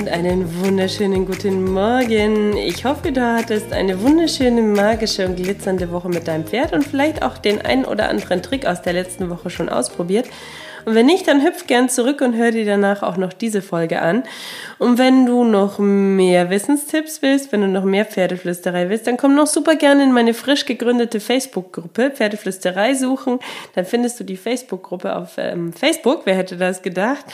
und einen wunderschönen guten Morgen. Ich hoffe, du hattest eine wunderschöne, magische und glitzernde Woche mit deinem Pferd und vielleicht auch den einen oder anderen Trick aus der letzten Woche schon ausprobiert. Und wenn nicht, dann hüpf gern zurück und hör dir danach auch noch diese Folge an. Und wenn du noch mehr Wissenstipps willst, wenn du noch mehr Pferdeflüsterei willst, dann komm noch super gerne in meine frisch gegründete Facebook-Gruppe Pferdeflüsterei suchen. Dann findest du die Facebook-Gruppe auf ähm, Facebook. Wer hätte das gedacht?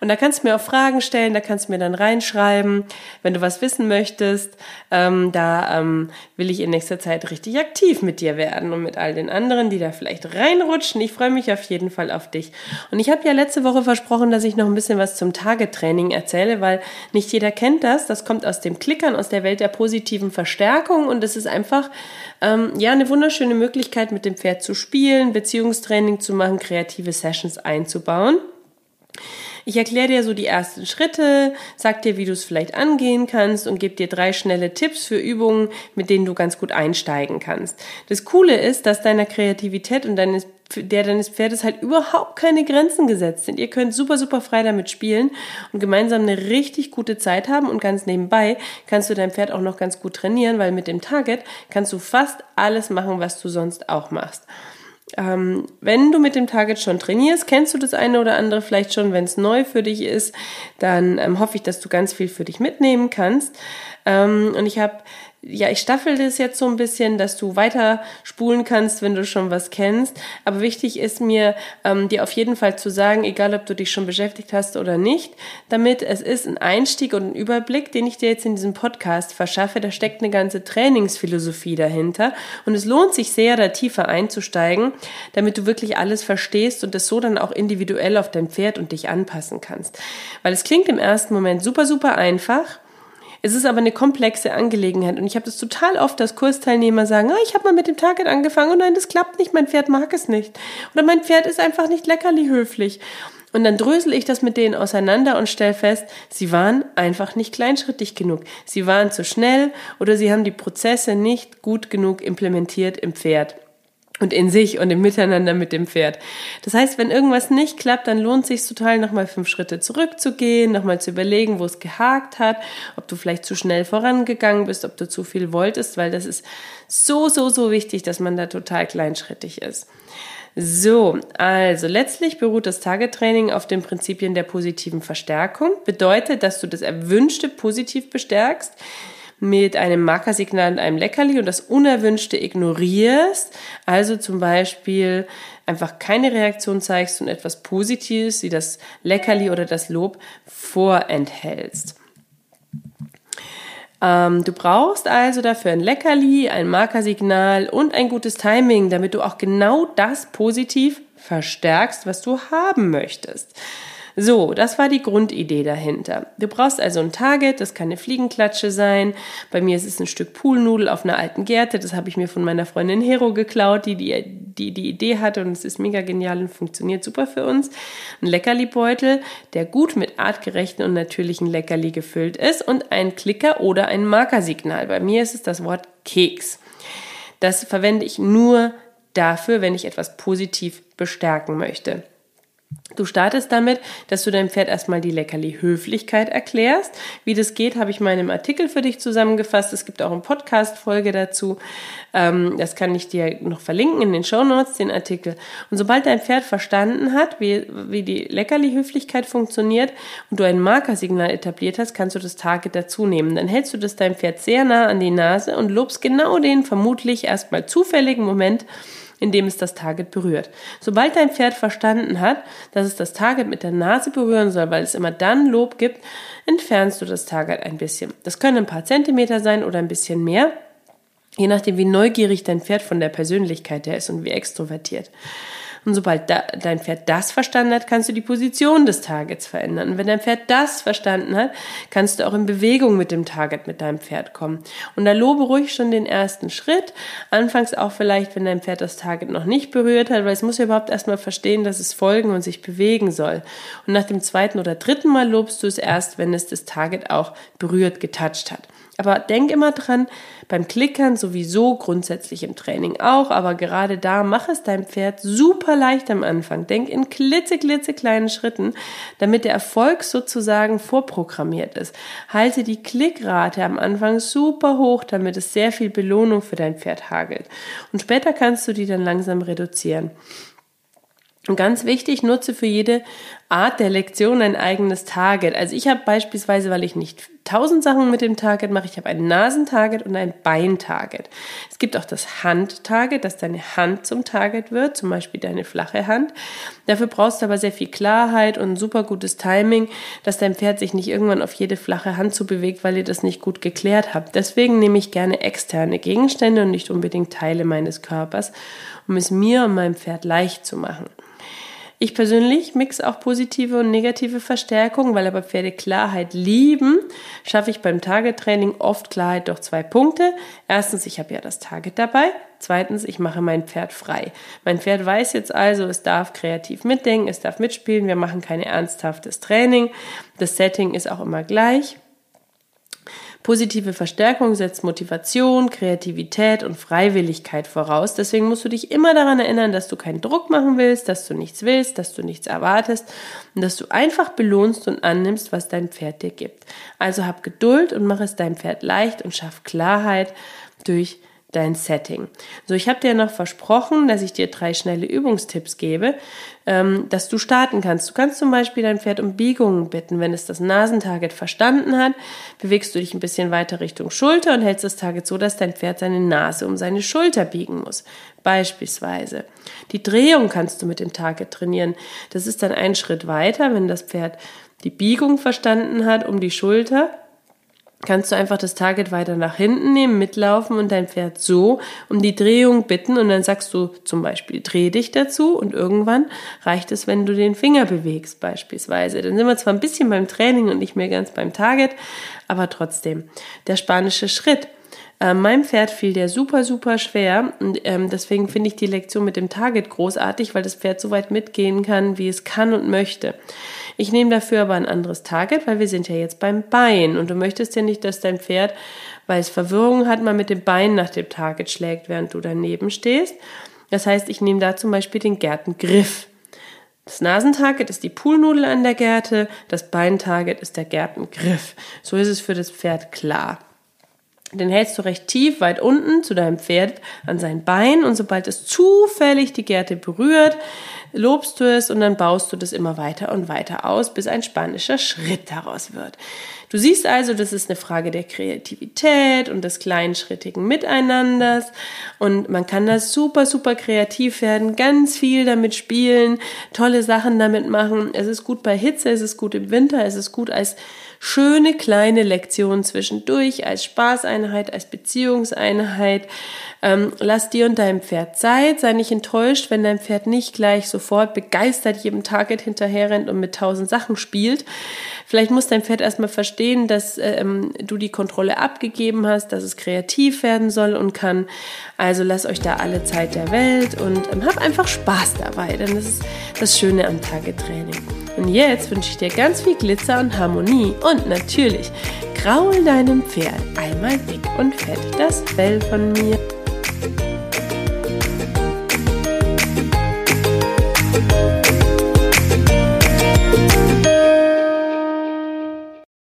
Und da kannst du mir auch Fragen stellen, da kannst du mir dann reinschreiben, wenn du was wissen möchtest. Ähm, da ähm, will ich in nächster Zeit richtig aktiv mit dir werden und mit all den anderen, die da vielleicht reinrutschen. Ich freue mich auf jeden Fall auf dich. Und ich habe ja letzte Woche versprochen, dass ich noch ein bisschen was zum Tagetraining erzähle, weil nicht jeder kennt das. Das kommt aus dem Klickern, aus der Welt der positiven Verstärkung und es ist einfach ähm, ja eine wunderschöne Möglichkeit, mit dem Pferd zu spielen, Beziehungstraining zu machen, kreative Sessions einzubauen. Ich erkläre dir so die ersten Schritte, sag dir, wie du es vielleicht angehen kannst und gebe dir drei schnelle Tipps für Übungen, mit denen du ganz gut einsteigen kannst. Das Coole ist, dass deiner Kreativität und deines der deines Pferdes halt überhaupt keine Grenzen gesetzt sind. Ihr könnt super, super frei damit spielen und gemeinsam eine richtig gute Zeit haben und ganz nebenbei kannst du dein Pferd auch noch ganz gut trainieren, weil mit dem Target kannst du fast alles machen, was du sonst auch machst. Ähm, wenn du mit dem Target schon trainierst, kennst du das eine oder andere vielleicht schon. Wenn es neu für dich ist, dann ähm, hoffe ich, dass du ganz viel für dich mitnehmen kannst. Ähm, und ich habe ja, ich staffel das jetzt so ein bisschen, dass du weiter spulen kannst, wenn du schon was kennst. Aber wichtig ist mir, ähm, dir auf jeden Fall zu sagen, egal ob du dich schon beschäftigt hast oder nicht, damit es ist ein Einstieg und ein Überblick, den ich dir jetzt in diesem Podcast verschaffe. Da steckt eine ganze Trainingsphilosophie dahinter. Und es lohnt sich sehr, da tiefer einzusteigen, damit du wirklich alles verstehst und es so dann auch individuell auf dein Pferd und dich anpassen kannst. Weil es klingt im ersten Moment super, super einfach. Es ist aber eine komplexe Angelegenheit und ich habe das total oft, dass Kursteilnehmer sagen, oh, ich habe mal mit dem Target angefangen und nein, das klappt nicht, mein Pferd mag es nicht. Oder mein Pferd ist einfach nicht leckerli höflich. Und dann drösel ich das mit denen auseinander und stelle fest, sie waren einfach nicht kleinschrittig genug. Sie waren zu schnell oder sie haben die Prozesse nicht gut genug implementiert im Pferd und in sich und im Miteinander mit dem Pferd. Das heißt, wenn irgendwas nicht klappt, dann lohnt sich total, nochmal fünf Schritte zurückzugehen, nochmal zu überlegen, wo es gehakt hat, ob du vielleicht zu schnell vorangegangen bist, ob du zu viel wolltest, weil das ist so, so, so wichtig, dass man da total kleinschrittig ist. So, also letztlich beruht das Tagetraining auf den Prinzipien der positiven Verstärkung. Bedeutet, dass du das Erwünschte positiv bestärkst mit einem Markersignal und einem Leckerli und das Unerwünschte ignorierst, also zum Beispiel einfach keine Reaktion zeigst und etwas Positives wie das Leckerli oder das Lob vorenthältst. Ähm, du brauchst also dafür ein Leckerli, ein Markersignal und ein gutes Timing, damit du auch genau das positiv verstärkst, was du haben möchtest. So, das war die Grundidee dahinter. Du brauchst also ein Target, das kann eine Fliegenklatsche sein. Bei mir ist es ein Stück Poolnudel auf einer alten Gerte. Das habe ich mir von meiner Freundin Hero geklaut, die die, die, die Idee hatte und es ist mega genial und funktioniert super für uns. Ein Leckerli-Beutel, der gut mit artgerechten und natürlichen Leckerli gefüllt ist und ein Klicker oder ein Markersignal. Bei mir ist es das Wort Keks. Das verwende ich nur dafür, wenn ich etwas positiv bestärken möchte. Du startest damit, dass du deinem Pferd erstmal die Leckerli-Höflichkeit erklärst. Wie das geht, habe ich mal in einem Artikel für dich zusammengefasst. Es gibt auch eine Podcast-Folge dazu. Ähm, das kann ich dir noch verlinken in den Show Notes, den Artikel. Und sobald dein Pferd verstanden hat, wie, wie die Leckerli-Höflichkeit funktioniert und du ein Markersignal etabliert hast, kannst du das Target dazu nehmen. Dann hältst du das deinem Pferd sehr nah an die Nase und lobst genau den vermutlich erstmal zufälligen Moment, indem es das Target berührt. Sobald dein Pferd verstanden hat, dass es das Target mit der Nase berühren soll, weil es immer dann Lob gibt, entfernst du das Target ein bisschen. Das können ein paar Zentimeter sein oder ein bisschen mehr, je nachdem, wie neugierig dein Pferd von der Persönlichkeit her ist und wie extrovertiert. Und sobald da, dein Pferd das verstanden hat, kannst du die Position des Targets verändern. Und wenn dein Pferd das verstanden hat, kannst du auch in Bewegung mit dem Target mit deinem Pferd kommen. Und da lobe ruhig schon den ersten Schritt. Anfangs auch vielleicht, wenn dein Pferd das Target noch nicht berührt hat, weil es muss ja überhaupt erstmal verstehen, dass es folgen und sich bewegen soll. Und nach dem zweiten oder dritten Mal lobst du es erst, wenn es das Target auch berührt, getoucht hat. Aber denk immer dran, beim Klickern sowieso, grundsätzlich im Training auch, aber gerade da mach es deinem Pferd super leicht am Anfang. Denk in klitze, klitze kleinen Schritten, damit der Erfolg sozusagen vorprogrammiert ist. Halte die Klickrate am Anfang super hoch, damit es sehr viel Belohnung für dein Pferd hagelt. Und später kannst du die dann langsam reduzieren. Und ganz wichtig, nutze für jede Art der Lektion ein eigenes Target. Also ich habe beispielsweise, weil ich nicht tausend Sachen mit dem Target mache, ich habe ein Nasentarget und ein Beintarget. Es gibt auch das Handtarget, dass deine Hand zum Target wird, zum Beispiel deine flache Hand. Dafür brauchst du aber sehr viel Klarheit und super gutes Timing, dass dein Pferd sich nicht irgendwann auf jede flache Hand zu bewegt, weil ihr das nicht gut geklärt habt. Deswegen nehme ich gerne externe Gegenstände und nicht unbedingt Teile meines Körpers, um es mir und meinem Pferd leicht zu machen. Ich persönlich mix auch positive und negative Verstärkung, weil aber Pferde Klarheit lieben, schaffe ich beim Target-Training oft Klarheit durch zwei Punkte. Erstens, ich habe ja das Target dabei. Zweitens, ich mache mein Pferd frei. Mein Pferd weiß jetzt also, es darf kreativ mitdenken, es darf mitspielen, wir machen kein ernsthaftes Training. Das Setting ist auch immer gleich. Positive Verstärkung setzt Motivation, Kreativität und Freiwilligkeit voraus. Deswegen musst du dich immer daran erinnern, dass du keinen Druck machen willst, dass du nichts willst, dass du nichts erwartest und dass du einfach belohnst und annimmst, was dein Pferd dir gibt. Also hab Geduld und mach es deinem Pferd leicht und schaff Klarheit durch dein Setting. So, ich habe dir noch versprochen, dass ich dir drei schnelle Übungstipps gebe, ähm, dass du starten kannst. Du kannst zum Beispiel dein Pferd um Biegungen bitten. Wenn es das Nasentarget verstanden hat, bewegst du dich ein bisschen weiter Richtung Schulter und hältst das Target so, dass dein Pferd seine Nase um seine Schulter biegen muss. Beispielsweise. Die Drehung kannst du mit dem Target trainieren. Das ist dann ein Schritt weiter, wenn das Pferd die Biegung verstanden hat um die Schulter kannst du einfach das Target weiter nach hinten nehmen, mitlaufen und dein Pferd so um die Drehung bitten und dann sagst du zum Beispiel, dreh dich dazu und irgendwann reicht es, wenn du den Finger bewegst beispielsweise. Dann sind wir zwar ein bisschen beim Training und nicht mehr ganz beim Target, aber trotzdem. Der spanische Schritt. Äh, meinem Pferd fiel der super, super schwer und ähm, deswegen finde ich die Lektion mit dem Target großartig, weil das Pferd so weit mitgehen kann, wie es kann und möchte. Ich nehme dafür aber ein anderes Target, weil wir sind ja jetzt beim Bein und du möchtest ja nicht, dass dein Pferd, weil es Verwirrung hat, mal mit dem Bein nach dem Target schlägt, während du daneben stehst. Das heißt, ich nehme da zum Beispiel den Gärtengriff. Das Nasentarget ist die Poolnudel an der Gerte, das Beintarget ist der Gärtengriff. So ist es für das Pferd klar. Den hältst du recht tief, weit unten zu deinem Pferd an sein Bein und sobald es zufällig die Gerte berührt, lobst du es und dann baust du das immer weiter und weiter aus, bis ein spanischer Schritt daraus wird. Du siehst also, das ist eine Frage der Kreativität und des kleinschrittigen Miteinanders und man kann da super, super kreativ werden, ganz viel damit spielen, tolle Sachen damit machen. Es ist gut bei Hitze, es ist gut im Winter, es ist gut als schöne kleine Lektion zwischendurch, als Spaßeinheit, als Beziehungseinheit. Ähm, lass dir und deinem Pferd Zeit, sei nicht enttäuscht, wenn dein Pferd nicht gleich sofort begeistert jedem Target hinterherrennt und mit tausend Sachen spielt. Vielleicht muss dein Pferd erstmal verstehen, dass ähm, du die Kontrolle abgegeben hast, dass es kreativ werden soll und kann. Also lass euch da alle Zeit der Welt und ähm, hab einfach Spaß dabei, denn das ist das Schöne am Target-Training. Und jetzt wünsche ich dir ganz viel Glitzer und Harmonie und natürlich kraul deinem Pferd einmal dick und fett das Fell von mir.